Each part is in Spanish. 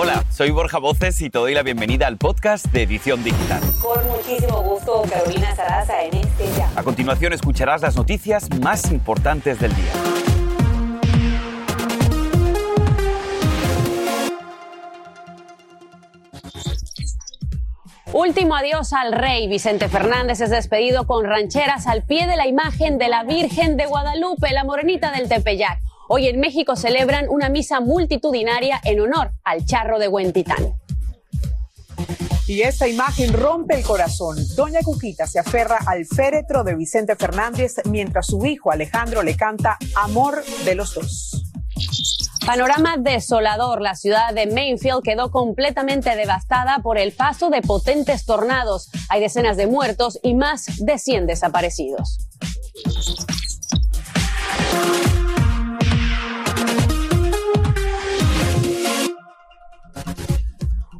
Hola, soy Borja Voces y te doy la bienvenida al podcast de Edición Digital. Con muchísimo gusto, Carolina Sarasa en este ya. A continuación escucharás las noticias más importantes del día. Último adiós al rey. Vicente Fernández es despedido con rancheras al pie de la imagen de la Virgen de Guadalupe, la morenita del Tepeyac. Hoy en México celebran una misa multitudinaria en honor al charro de Huentitán. Y esta imagen rompe el corazón. Doña Cuquita se aferra al féretro de Vicente Fernández mientras su hijo Alejandro le canta Amor de los dos. Panorama desolador. La ciudad de Mainfield quedó completamente devastada por el paso de potentes tornados. Hay decenas de muertos y más de 100 desaparecidos.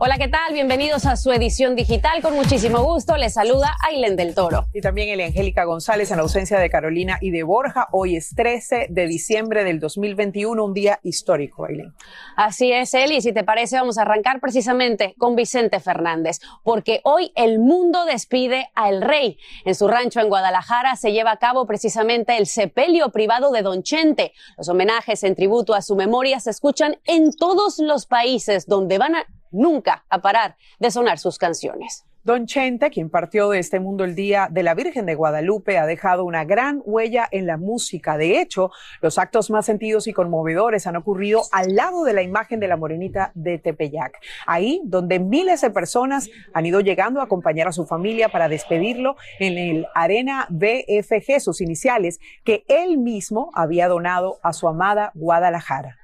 Hola, ¿qué tal? Bienvenidos a su edición digital. Con muchísimo gusto les saluda Ailen del Toro. Y también Elia Angélica González en ausencia de Carolina y de Borja. Hoy es 13 de diciembre del 2021, un día histórico, Ailen. Así es, Eli. Si te parece, vamos a arrancar precisamente con Vicente Fernández, porque hoy el mundo despide al rey. En su rancho en Guadalajara se lleva a cabo precisamente el sepelio privado de Don Chente. Los homenajes en tributo a su memoria se escuchan en todos los países donde van a nunca a parar de sonar sus canciones. Don Chente, quien partió de este mundo el día de la Virgen de Guadalupe, ha dejado una gran huella en la música. De hecho, los actos más sentidos y conmovedores han ocurrido al lado de la imagen de la morenita de Tepeyac. Ahí, donde miles de personas han ido llegando a acompañar a su familia para despedirlo en el Arena BFG, sus iniciales, que él mismo había donado a su amada Guadalajara.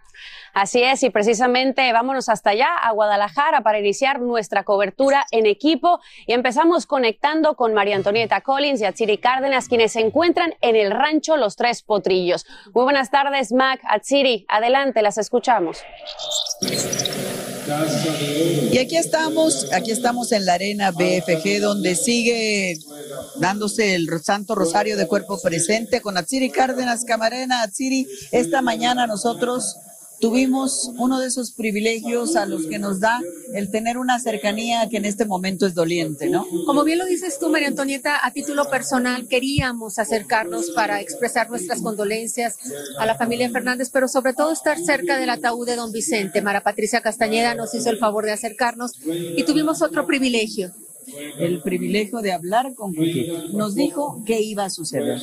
Así es, y precisamente vámonos hasta allá, a Guadalajara, para iniciar nuestra cobertura en equipo. Y empezamos conectando con María Antonieta Collins y Atsiri Cárdenas, quienes se encuentran en el rancho Los Tres Potrillos. Muy buenas tardes, Mac, Atsiri. Adelante, las escuchamos. Y aquí estamos, aquí estamos en la arena BFG, donde sigue dándose el Santo Rosario de Cuerpo Presente con Atsiri Cárdenas Camarena. Atsiri, esta mañana nosotros tuvimos uno de esos privilegios a los que nos da el tener una cercanía que en este momento es doliente, ¿no? Como bien lo dices tú, María Antonieta, a título personal queríamos acercarnos para expresar nuestras condolencias a la familia Fernández, pero sobre todo estar cerca del ataúd de don Vicente. Mara Patricia Castañeda nos hizo el favor de acercarnos y tuvimos otro privilegio el privilegio de hablar con Cuquita. Nos dijo qué iba a suceder.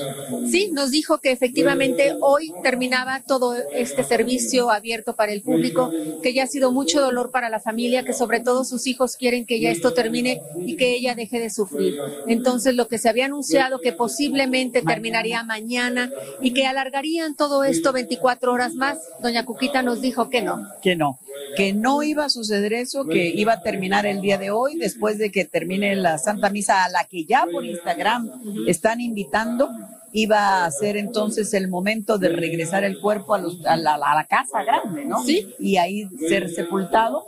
Sí, nos dijo que efectivamente hoy terminaba todo este servicio abierto para el público, que ya ha sido mucho dolor para la familia, que sobre todo sus hijos quieren que ya esto termine y que ella deje de sufrir. Entonces, lo que se había anunciado que posiblemente terminaría mañana y que alargarían todo esto 24 horas más, doña Cuquita nos dijo que no. Que no, que no iba a suceder eso, que iba a terminar el día de hoy después de que termine la Santa Misa a la que ya por Instagram están invitando, iba a ser entonces el momento de regresar el cuerpo a, la, casa grande, ¿no? Sí. Y ahí ser sepultado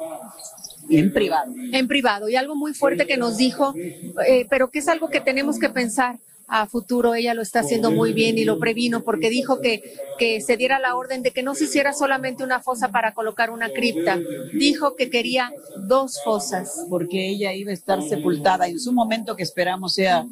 en privado. En privado. Y algo muy fuerte que nos dijo, eh, pero que es algo que tenemos que pensar a futuro ella lo está haciendo muy bien y lo previno porque dijo que, que se diera la orden de que no se hiciera solamente una fosa para colocar una cripta. Dijo que quería dos fosas. Porque ella iba a estar sepultada en su momento que esperamos sea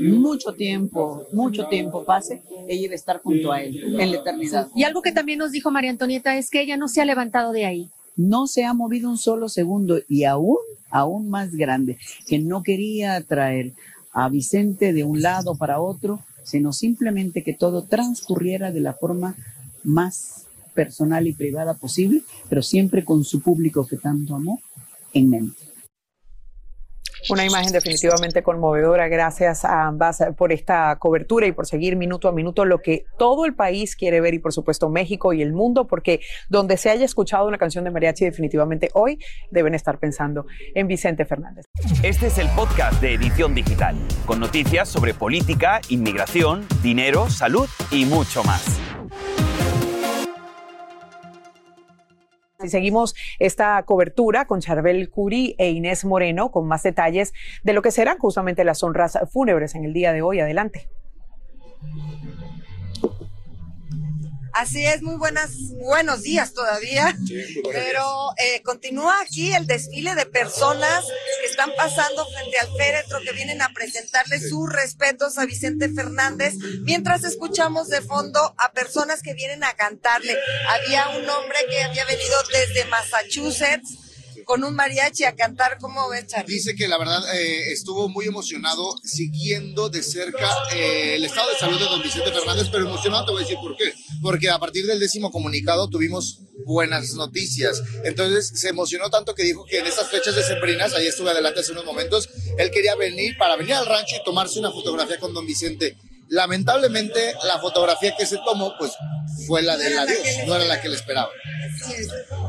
mucho tiempo, mucho tiempo pase, ella iba a estar junto a él en la eternidad. Y algo que también nos dijo María Antonieta es que ella no se ha levantado de ahí. No se ha movido un solo segundo y aún, aún más grande, que no quería traer a Vicente de un lado para otro, sino simplemente que todo transcurriera de la forma más personal y privada posible, pero siempre con su público que tanto amó en mente. Una imagen definitivamente conmovedora. Gracias a ambas por esta cobertura y por seguir minuto a minuto lo que todo el país quiere ver y por supuesto México y el mundo, porque donde se haya escuchado una canción de mariachi definitivamente hoy deben estar pensando en Vicente Fernández. Este es el podcast de Edición Digital, con noticias sobre política, inmigración, dinero, salud y mucho más. Y seguimos esta cobertura con Charbel Curi e Inés Moreno con más detalles de lo que serán justamente las honras fúnebres en el día de hoy. Adelante. Así es, muy buenas, buenos días todavía. pero eh, continúa aquí el desfile de personas que están pasando frente al féretro, que vienen a presentarle sus respetos a Vicente Fernández, mientras escuchamos de fondo a personas que vienen a cantarle. Había un hombre que había venido desde Massachusetts con un mariachi a cantar. ¿Cómo ves, Charlie? Dice que la verdad eh, estuvo muy emocionado siguiendo de cerca eh, el estado de salud de don Vicente Fernández, pero emocionado te voy a decir por qué. Porque a partir del décimo comunicado tuvimos buenas noticias. Entonces se emocionó tanto que dijo que en estas fechas de sembrinas, ahí estuve adelante hace unos momentos, él quería venir para venir al rancho y tomarse una fotografía con don Vicente. Lamentablemente, la fotografía que se tomó, pues fue la del adiós, no era la que le esperaba.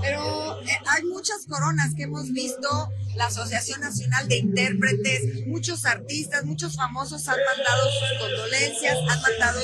Pero eh, hay muchas coronas que hemos visto, la Asociación Nacional de Intérpretes, muchos artistas, muchos famosos han mandado sus condolencias, han mandado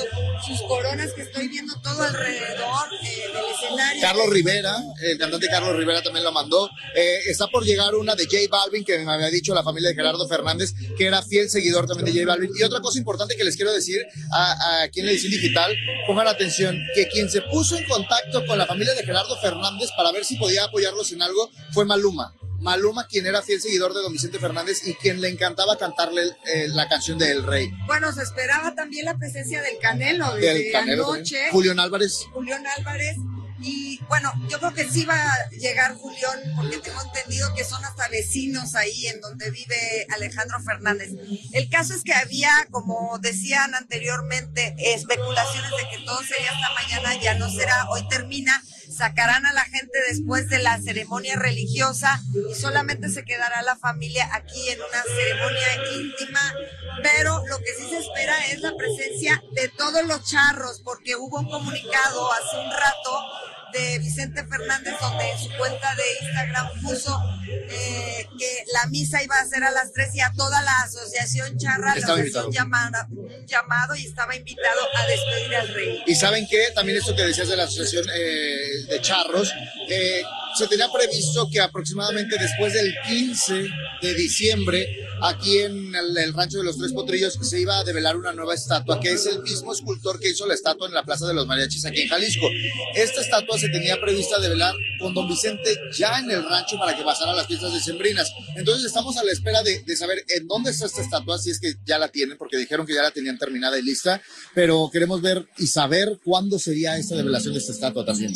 sus coronas que estoy viendo todo alrededor eh, del escenario. Carlos Rivera, el cantante Carlos Rivera también lo mandó. Eh, está por llegar una de J Balvin, que me había dicho la familia de Gerardo Fernández, que era fiel seguidor también de J Balvin. Y otra cosa importante que les quiero decir a, a quien le edición digital, pongan atención, que quien se puso en contacto con la familia de Gerardo Fernández para ver si podía apoyarlos en algo fue Maluma. Maluma, quien era fiel seguidor de Don Vicente Fernández y quien le encantaba cantarle eh, la canción de El Rey. Bueno, se esperaba también la presencia del Canelo desde del Canelo, anoche. Julián Álvarez. Julián Álvarez. Y bueno, yo creo que sí va a llegar Julián, porque tengo entendido que son hasta vecinos ahí en donde vive Alejandro Fernández. El caso es que había, como decían anteriormente, especulaciones de que todo sería hasta mañana, ya no será, hoy termina sacarán a la gente después de la ceremonia religiosa y solamente se quedará la familia aquí en una ceremonia íntima, pero lo que sí se espera es la presencia de todos los charros, porque hubo un comunicado hace un rato de Vicente Fernández, donde en su cuenta de Instagram puso eh, que la misa iba a ser a las 3 y a toda la asociación charra le ofreció un llamado, y estaba invitado a despedir al rey. Y saben que también esto que decías de la asociación eh, de charros, eh, se tenía previsto que aproximadamente después del 15 de diciembre, aquí en el, rancho de los Tres Potrillos, se iba a develar una nueva estatua, que es el mismo escultor que hizo la estatua en la Plaza de los Mariachis aquí en Jalisco. Esta estatua se tenía prevista develar con don Vicente ya en el rancho para que pasara las fiestas decembrinas. Entonces estamos a la espera de, de saber en dónde está esta estatua, si es que ya la tienen, porque dijeron que ya la tenían terminada y lista, pero queremos ver y saber cuándo sería esta develación de esta estatua también.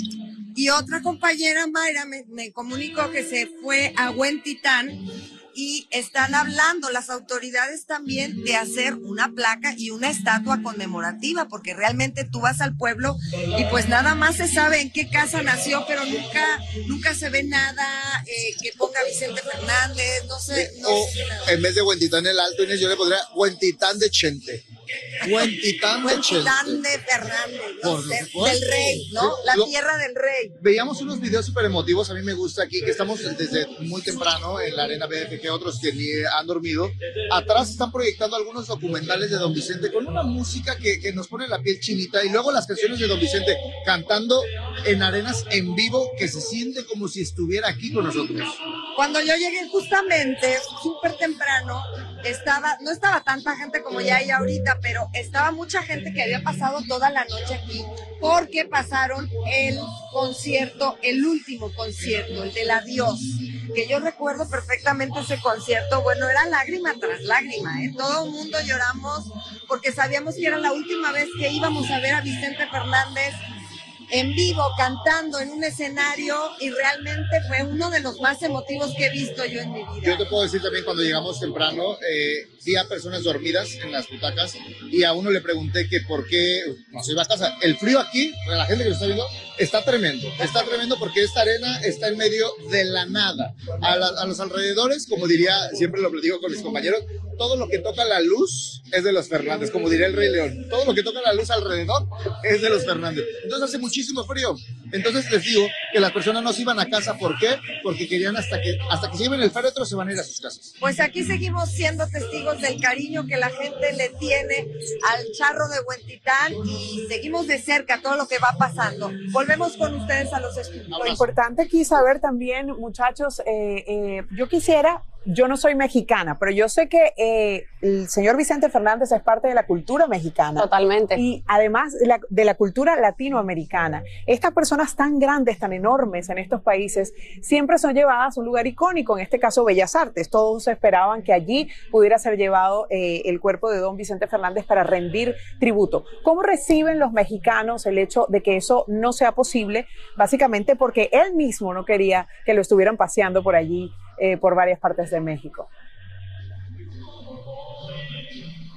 Y otra compañera, Mayra, me, comunicó que se fue a Huentitán y están hablando las autoridades también de hacer una placa y una estatua conmemorativa, porque realmente tú vas al pueblo y pues nada más se sabe en qué casa nació, pero nunca, nunca se ve nada eh, que ponga Vicente Fernández, no sé. No o en vez de Huentitán el Alto, Inés, yo le pondría Huentitán de Chente. Huentitán de de Fernández, del rey, ¿no? La tierra del rey. Veíamos unos videos súper emotivos, a mí me gusta aquí, que estamos desde muy temprano en la arena BFG, otros que ni han dormido. Atrás están proyectando algunos documentales de Don Vicente con una música que, que nos pone la piel chinita y luego las canciones de Don Vicente cantando en arenas en vivo que se siente como si estuviera aquí con nosotros. Cuando yo llegué justamente súper temprano, estaba, no estaba tanta gente como ya hay ahorita, pero estaba mucha gente que había pasado toda la noche aquí porque pasaron el concierto, el último concierto, el del adiós, que yo recuerdo perfectamente ese concierto, bueno, era lágrima tras lágrima, ¿eh? todo el mundo lloramos porque sabíamos que era la última vez que íbamos a ver a Vicente Fernández en vivo cantando en un escenario y realmente fue uno de los más emotivos que he visto yo en mi vida. Yo te puedo decir también cuando llegamos temprano, eh, vi a personas dormidas en las butacas y a uno le pregunté que por qué no se iba a casa. El frío aquí, la gente que lo está viendo, está tremendo. Está tremendo porque esta arena está en medio de la nada. A, los alrededores, como diría, siempre lo digo con mis compañeros, todo lo que toca la luz es de los Fernández, como diría el Rey León. Todo lo que toca la luz alrededor es de los Fernández. Entonces hace muchísimo frío. Entonces les digo que las personas no se iban a casa. ¿Por qué? Porque querían hasta que, hasta que se lleven el féretro se van a ir a sus casas. Pues aquí seguimos siendo testigos del cariño que la gente le tiene al charro de Huentitán y seguimos de cerca todo lo que va pasando. Con ustedes a los estudios. Lo importante aquí saber también, muchachos, eh, eh, yo quisiera yo no soy mexicana, pero yo sé que eh, el señor Vicente Fernández es parte de la cultura mexicana. Totalmente. Y además de la, de la, cultura latinoamericana. Estas personas tan grandes, tan enormes en estos países, siempre son llevadas a un lugar icónico, en este caso Bellas Artes. Todos esperaban que allí pudiera ser llevado eh, el cuerpo de don Vicente Fernández para rendir tributo. ¿Cómo reciben los mexicanos el hecho de que eso no sea posible? Básicamente porque él mismo no quería que lo estuvieran paseando por allí eh, por varias partes de México.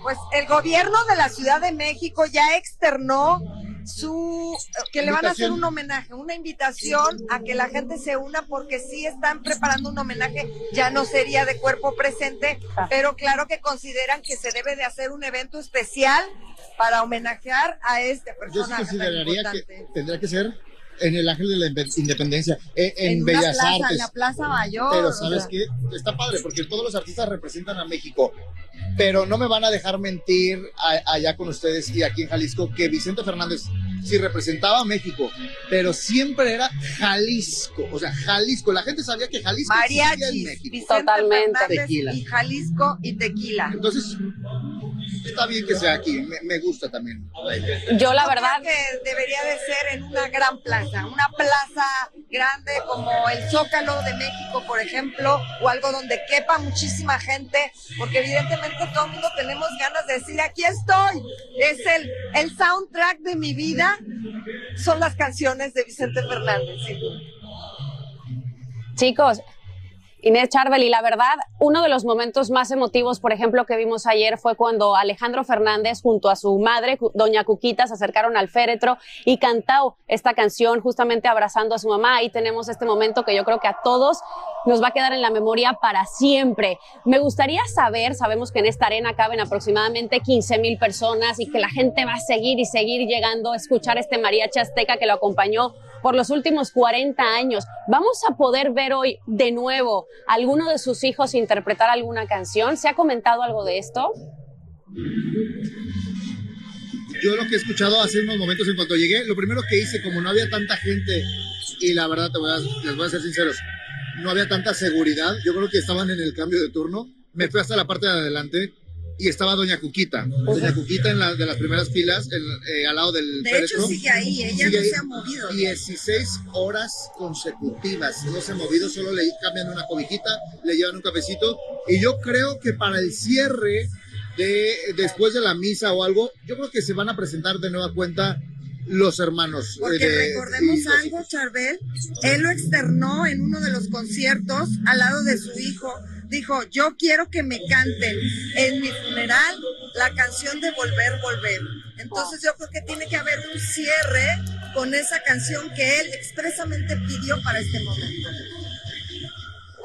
Pues el gobierno de la Ciudad de México ya externó su que le van a hacer un homenaje, una invitación a que la gente se una porque sí están preparando un homenaje, ya no sería de cuerpo presente, ah. pero claro que consideran que se debe de hacer un evento especial para homenajear a este personaje. Yo consideraría que tendría que ser en el Ángel de la Independencia, en, Bellas Artes. En la Plaza Mayor. Pero sabes qué, está padre porque todos los artistas representan a México. Pero no me van a dejar mentir allá con ustedes y aquí en Jalisco que Vicente Fernández sí representaba a México, pero siempre era Jalisco, o sea, Jalisco. La gente sabía que Jalisco Mariachi, en México. Totalmente. Tequila. Y Jalisco y tequila. Entonces, está bien que sea aquí, me, gusta también. Yo la verdad que debería de ser en una gran plaza, una plaza grande como el Zócalo de México, por ejemplo, o algo donde quepa muchísima gente, porque evidentemente todo el mundo tenemos ganas de decir, aquí estoy, es el, el soundtrack de mi vida, son las canciones de Vicente Fernández. Chicos, Inés Charbel, y la verdad, uno de los momentos más emotivos, por ejemplo, que vimos ayer fue cuando Alejandro Fernández junto a su madre, doña Cuquita, se acercaron al féretro y cantó esta canción justamente abrazando a su mamá. Ahí tenemos este momento que yo creo que a todos nos va a quedar en la memoria para siempre. Me gustaría saber, sabemos que en esta arena caben aproximadamente 15 mil personas y que la gente va a seguir y seguir llegando a escuchar este mariachi azteca que lo acompañó por los últimos 40 años. ¿Vamos a poder ver hoy de nuevo a alguno de sus hijos interpretar alguna canción? ¿Se ha comentado algo de esto? Yo lo que he escuchado hace unos momentos en cuanto llegué, lo primero que hice, como no había tanta gente, y la verdad te voy a, les voy a ser sinceros, no había tanta seguridad, yo creo que estaban en el cambio de turno, me fui hasta la parte de adelante y estaba Doña Cuquita. Doña Cuquita en la, de las primeras filas, eh, al lado del. De hecho, sigue ahí, ella no se ha movido. 16 horas consecutivas, no se ha movido, solo le cambian una cobijita, le llevan un cafecito. Y yo creo que para el cierre de después de la misa o algo, yo creo que se van a presentar de nueva cuenta los hermanos. Porque recordemos algo, Charbel, él lo externó en uno de los conciertos al lado de su hijo dijo, yo quiero que me canten en mi funeral la canción de Volver, Volver. Entonces yo creo que tiene que haber un cierre con esa canción que él expresamente pidió para este momento.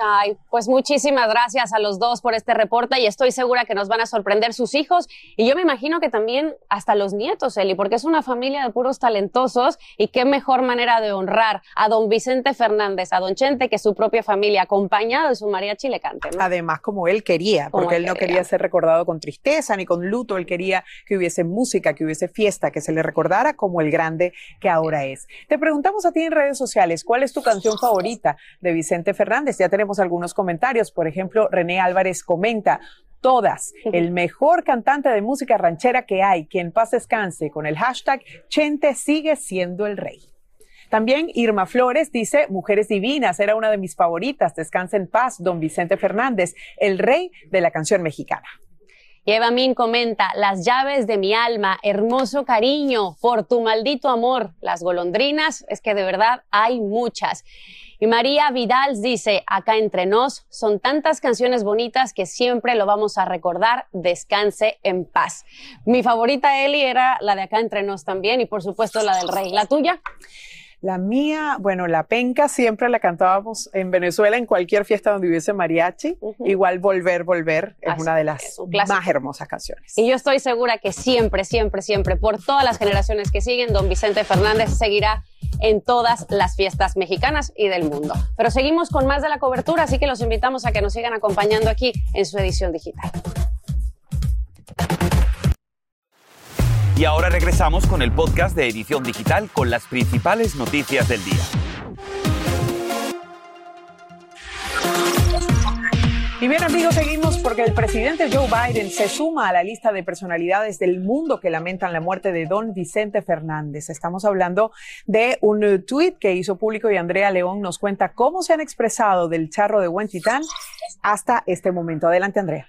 Ay, pues muchísimas gracias a los dos por este reporte y estoy segura que nos van a sorprender sus hijos y yo me imagino que también hasta los nietos, Eli, porque es una familia de puros talentosos y qué mejor manera de honrar a don Vicente Fernández, a don Chente, que su propia familia, acompañado de su mariachi, le cante. Además, como él quería, porque él, no quería ser recordado con tristeza ni con luto, él quería que hubiese música, que hubiese fiesta, que se le recordara como el grande que ahora es. Te preguntamos a ti en redes sociales, ¿cuál es tu canción favorita de Vicente Fernández? Ya tenemos algunos comentarios. Por ejemplo, René Álvarez comenta, todas, el mejor cantante de música ranchera que hay, quien paz descanse, con el hashtag Chente sigue siendo el rey. También Irma Flores dice, Mujeres Divinas, era una de mis favoritas, descansa en paz, don Vicente Fernández, el rey de la canción mexicana. Y Eva Min comenta, las llaves de mi alma, hermoso cariño, por tu maldito amor, las golondrinas, es que de verdad hay muchas. Y María Vidal dice, acá entre nos, son tantas canciones bonitas que siempre lo vamos a recordar, descanse en paz. Mi favorita, Eli, era la de acá entre nos también y por supuesto la del rey. ¿La tuya? La mía, bueno, la penca siempre la cantábamos en Venezuela en cualquier fiesta donde hubiese mariachi. Igual Volver, Volver es una de las más hermosas canciones. Y yo estoy segura que siempre, siempre, siempre, por todas las generaciones que siguen, don Vicente Fernández seguirá en todas las fiestas mexicanas y del mundo. Pero seguimos con más de la cobertura, así que los invitamos a que nos sigan acompañando aquí en su edición digital. Y ahora regresamos con el podcast de Edición Digital con las principales noticias del día. Y bien amigos, seguimos porque el presidente Joe Biden se suma a la lista de personalidades del mundo que lamentan la muerte de don Vicente Fernández. Estamos hablando de un tuit que hizo público y Andrea León nos cuenta cómo se han expresado del charro de Huentitán hasta este momento. Adelante Andrea.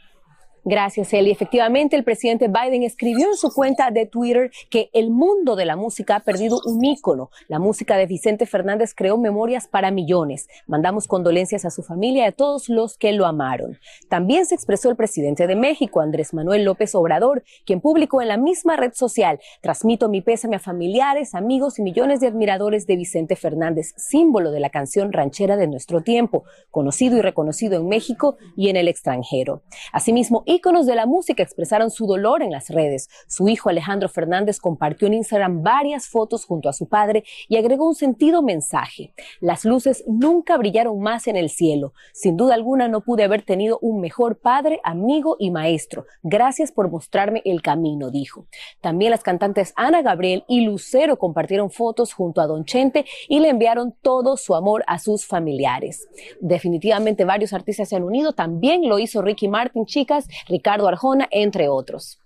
Gracias, Eli. Efectivamente, el presidente Biden escribió en su cuenta de Twitter que el mundo de la música ha perdido un ícono. La música de Vicente Fernández creó memorias para millones. Mandamos condolencias a su familia y a todos los que lo amaron. También se expresó el presidente de México, Andrés Manuel López Obrador, quien publicó en la misma red social, transmito mi pésame a familiares, amigos y millones de admiradores de Vicente Fernández, símbolo de la canción ranchera de nuestro tiempo, conocido y reconocido en México y en el extranjero. Asimismo, íconos de la música expresaron su dolor en las redes. Su hijo Alejandro Fernández compartió en Instagram varias fotos junto a su padre y agregó un sentido mensaje. Las luces nunca brillaron más en el cielo. Sin duda alguna no pude haber tenido un mejor padre, amigo y maestro. Gracias por mostrarme el camino, dijo. También las cantantes Ana Gabriel y Lucero compartieron fotos junto a Don Chente y le enviaron todo su amor a sus familiares. Definitivamente varios artistas se han unido. También lo hizo Ricky Martin, chicas. Ricardo Arjona, entre otros.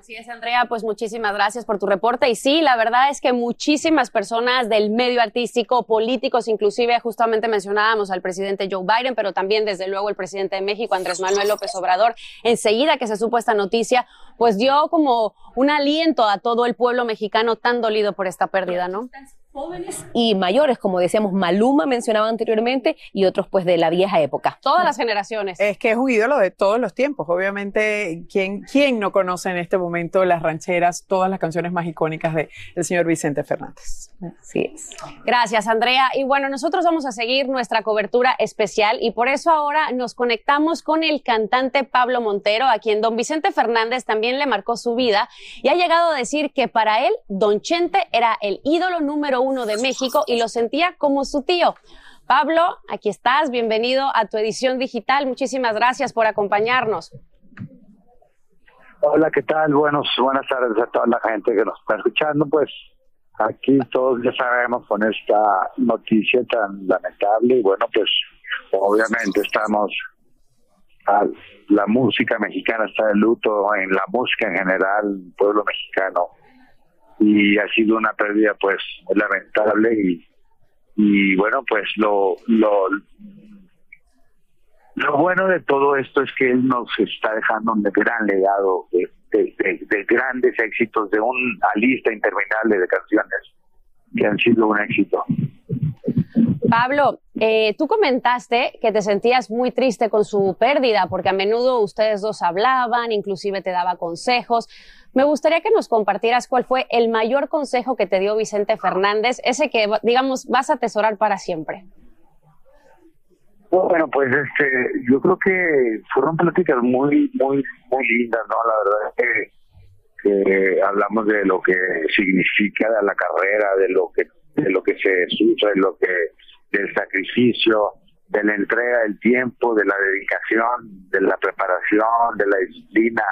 Así es, Andrea, pues muchísimas gracias por tu reporte. Y sí, la verdad es que muchísimas personas del medio artístico, políticos, inclusive justamente mencionábamos al presidente Joe Biden, pero también desde luego el presidente de México, Andrés Manuel López Obrador, enseguida que se supo esta noticia, pues dio como un aliento a todo el pueblo mexicano tan dolido por esta pérdida, ¿no? Jóvenes y mayores, como decíamos, Maluma mencionaba anteriormente, y otros pues de la vieja época. Todas las generaciones. Es que es un ídolo de todos los tiempos. Obviamente, ¿quién, quién no conoce en este momento las rancheras, todas las canciones más icónicas del señor Vicente Fernández? Así es. Gracias, Andrea. Y bueno, nosotros vamos a seguir nuestra cobertura especial y por eso ahora nos conectamos con el cantante Pablo Montero, a quien don Vicente Fernández también le marcó su vida y ha llegado a decir que para él, don Chente era el ídolo número uno de México y lo sentía como su tío. Pablo, aquí estás, bienvenido a tu edición digital. Muchísimas gracias por acompañarnos. Hola, ¿qué tal? Buenos, buenas tardes a toda la gente que nos está escuchando. Pues aquí todos ya sabemos con esta noticia tan lamentable y bueno, pues obviamente estamos, la música mexicana está de luto, en la música en general, pueblo mexicano y ha sido una pérdida pues lamentable y, bueno pues lo, lo lo bueno de todo esto es que él nos está dejando un gran legado de, de, grandes éxitos, de una lista interminable de canciones que han sido un éxito. Pablo, eh, tú comentaste que te sentías muy triste con su pérdida, porque a menudo ustedes dos hablaban, inclusive te daba consejos. Me gustaría que nos compartieras cuál fue el mayor consejo que te dio Vicente Fernández, ese que, digamos, vas a atesorar para siempre. Bueno, pues este, yo creo que fueron pláticas muy, muy, muy lindas, ¿no? La verdad es que, hablamos de lo que significa la carrera, de lo que, de lo que se sufre, de lo que, del sacrificio, de la entrega del tiempo, de la dedicación, de la preparación, de la disciplina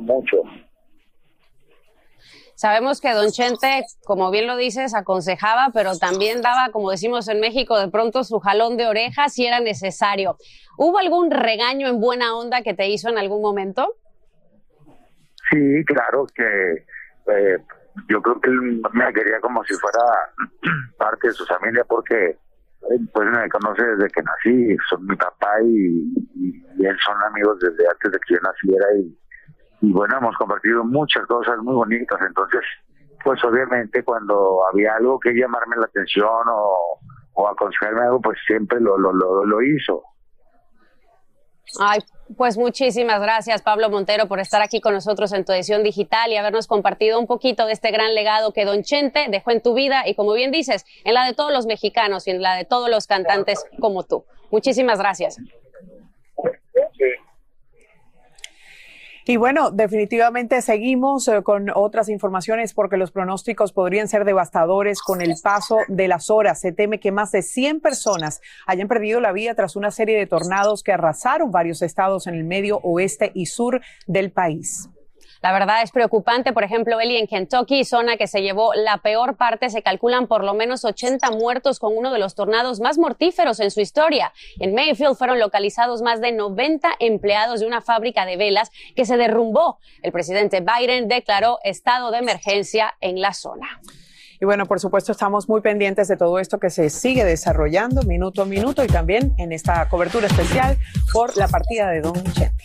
mucho. Sabemos que Don Chente, como bien lo dices, aconsejaba, pero también daba, como decimos en México, de pronto su jalón de orejas si era necesario. ¿Hubo algún regaño en buena onda que te hizo en algún momento? Sí, claro que eh, yo creo que él me quería como si fuera parte de su familia porque eh, pues me conoce desde que nací, son mi papá y, y él son amigos desde antes de que yo naciera y y bueno, hemos compartido muchas cosas muy bonitas, entonces, pues obviamente cuando había algo que llamarme la atención o, o aconsejarme algo, pues siempre lo, lo, lo, lo hizo. Ay, pues muchísimas gracias, Pablo Montero, por estar aquí con nosotros en tu edición digital y habernos compartido un poquito de este gran legado que Don Chente dejó en tu vida y, como bien dices, en la de todos los mexicanos y en la de todos los cantantes como tú. Muchísimas gracias. Y bueno, definitivamente seguimos eh, con otras informaciones porque los pronósticos podrían ser devastadores con el paso de las horas. Se teme que más de 100 personas hayan perdido la vida tras una serie de tornados que arrasaron varios estados en el medio oeste y sur del país. La verdad es preocupante. Por ejemplo, Eli, en Kentucky, zona que se llevó la peor parte, se calculan por lo menos 80 muertos con uno de los tornados más mortíferos en su historia. En Mayfield fueron localizados más de 90 empleados de una fábrica de velas que se derrumbó. El presidente Biden declaró estado de emergencia en la zona. Y bueno, por supuesto, estamos muy pendientes de todo esto que se sigue desarrollando minuto a minuto y también en esta cobertura especial por la partida de Don Chente.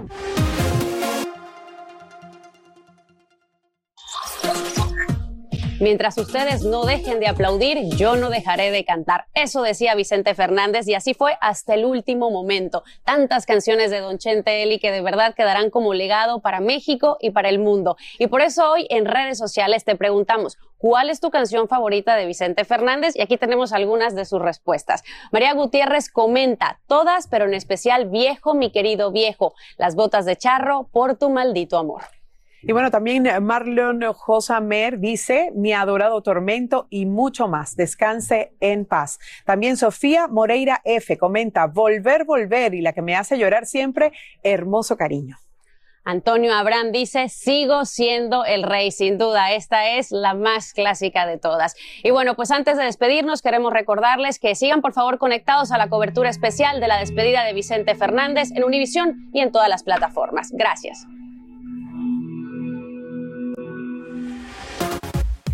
Mientras ustedes no dejen de aplaudir, yo no dejaré de cantar. Eso decía Vicente Fernández y así fue hasta el último momento. Tantas canciones de Don Chente Eli que de verdad quedarán como legado para México y para el mundo. Y por eso hoy en redes sociales te preguntamos, ¿cuál es tu canción favorita de Vicente Fernández? Y aquí tenemos algunas de sus respuestas. María Gutiérrez comenta, todas, pero en especial Viejo, mi querido viejo, las botas de charro por tu maldito amor. Y bueno, también Marlon Josamer dice, mi adorado tormento y mucho más. Descanse en paz. También Sofía Moreira F comenta, volver, volver y la que me hace llorar siempre, hermoso cariño. Antonio Abraham dice, sigo siendo el rey, sin duda. Esta es la más clásica de todas. Y bueno, pues antes de despedirnos, queremos recordarles que sigan por favor conectados a la cobertura especial de la despedida de Vicente Fernández en Univisión y en todas las plataformas. Gracias.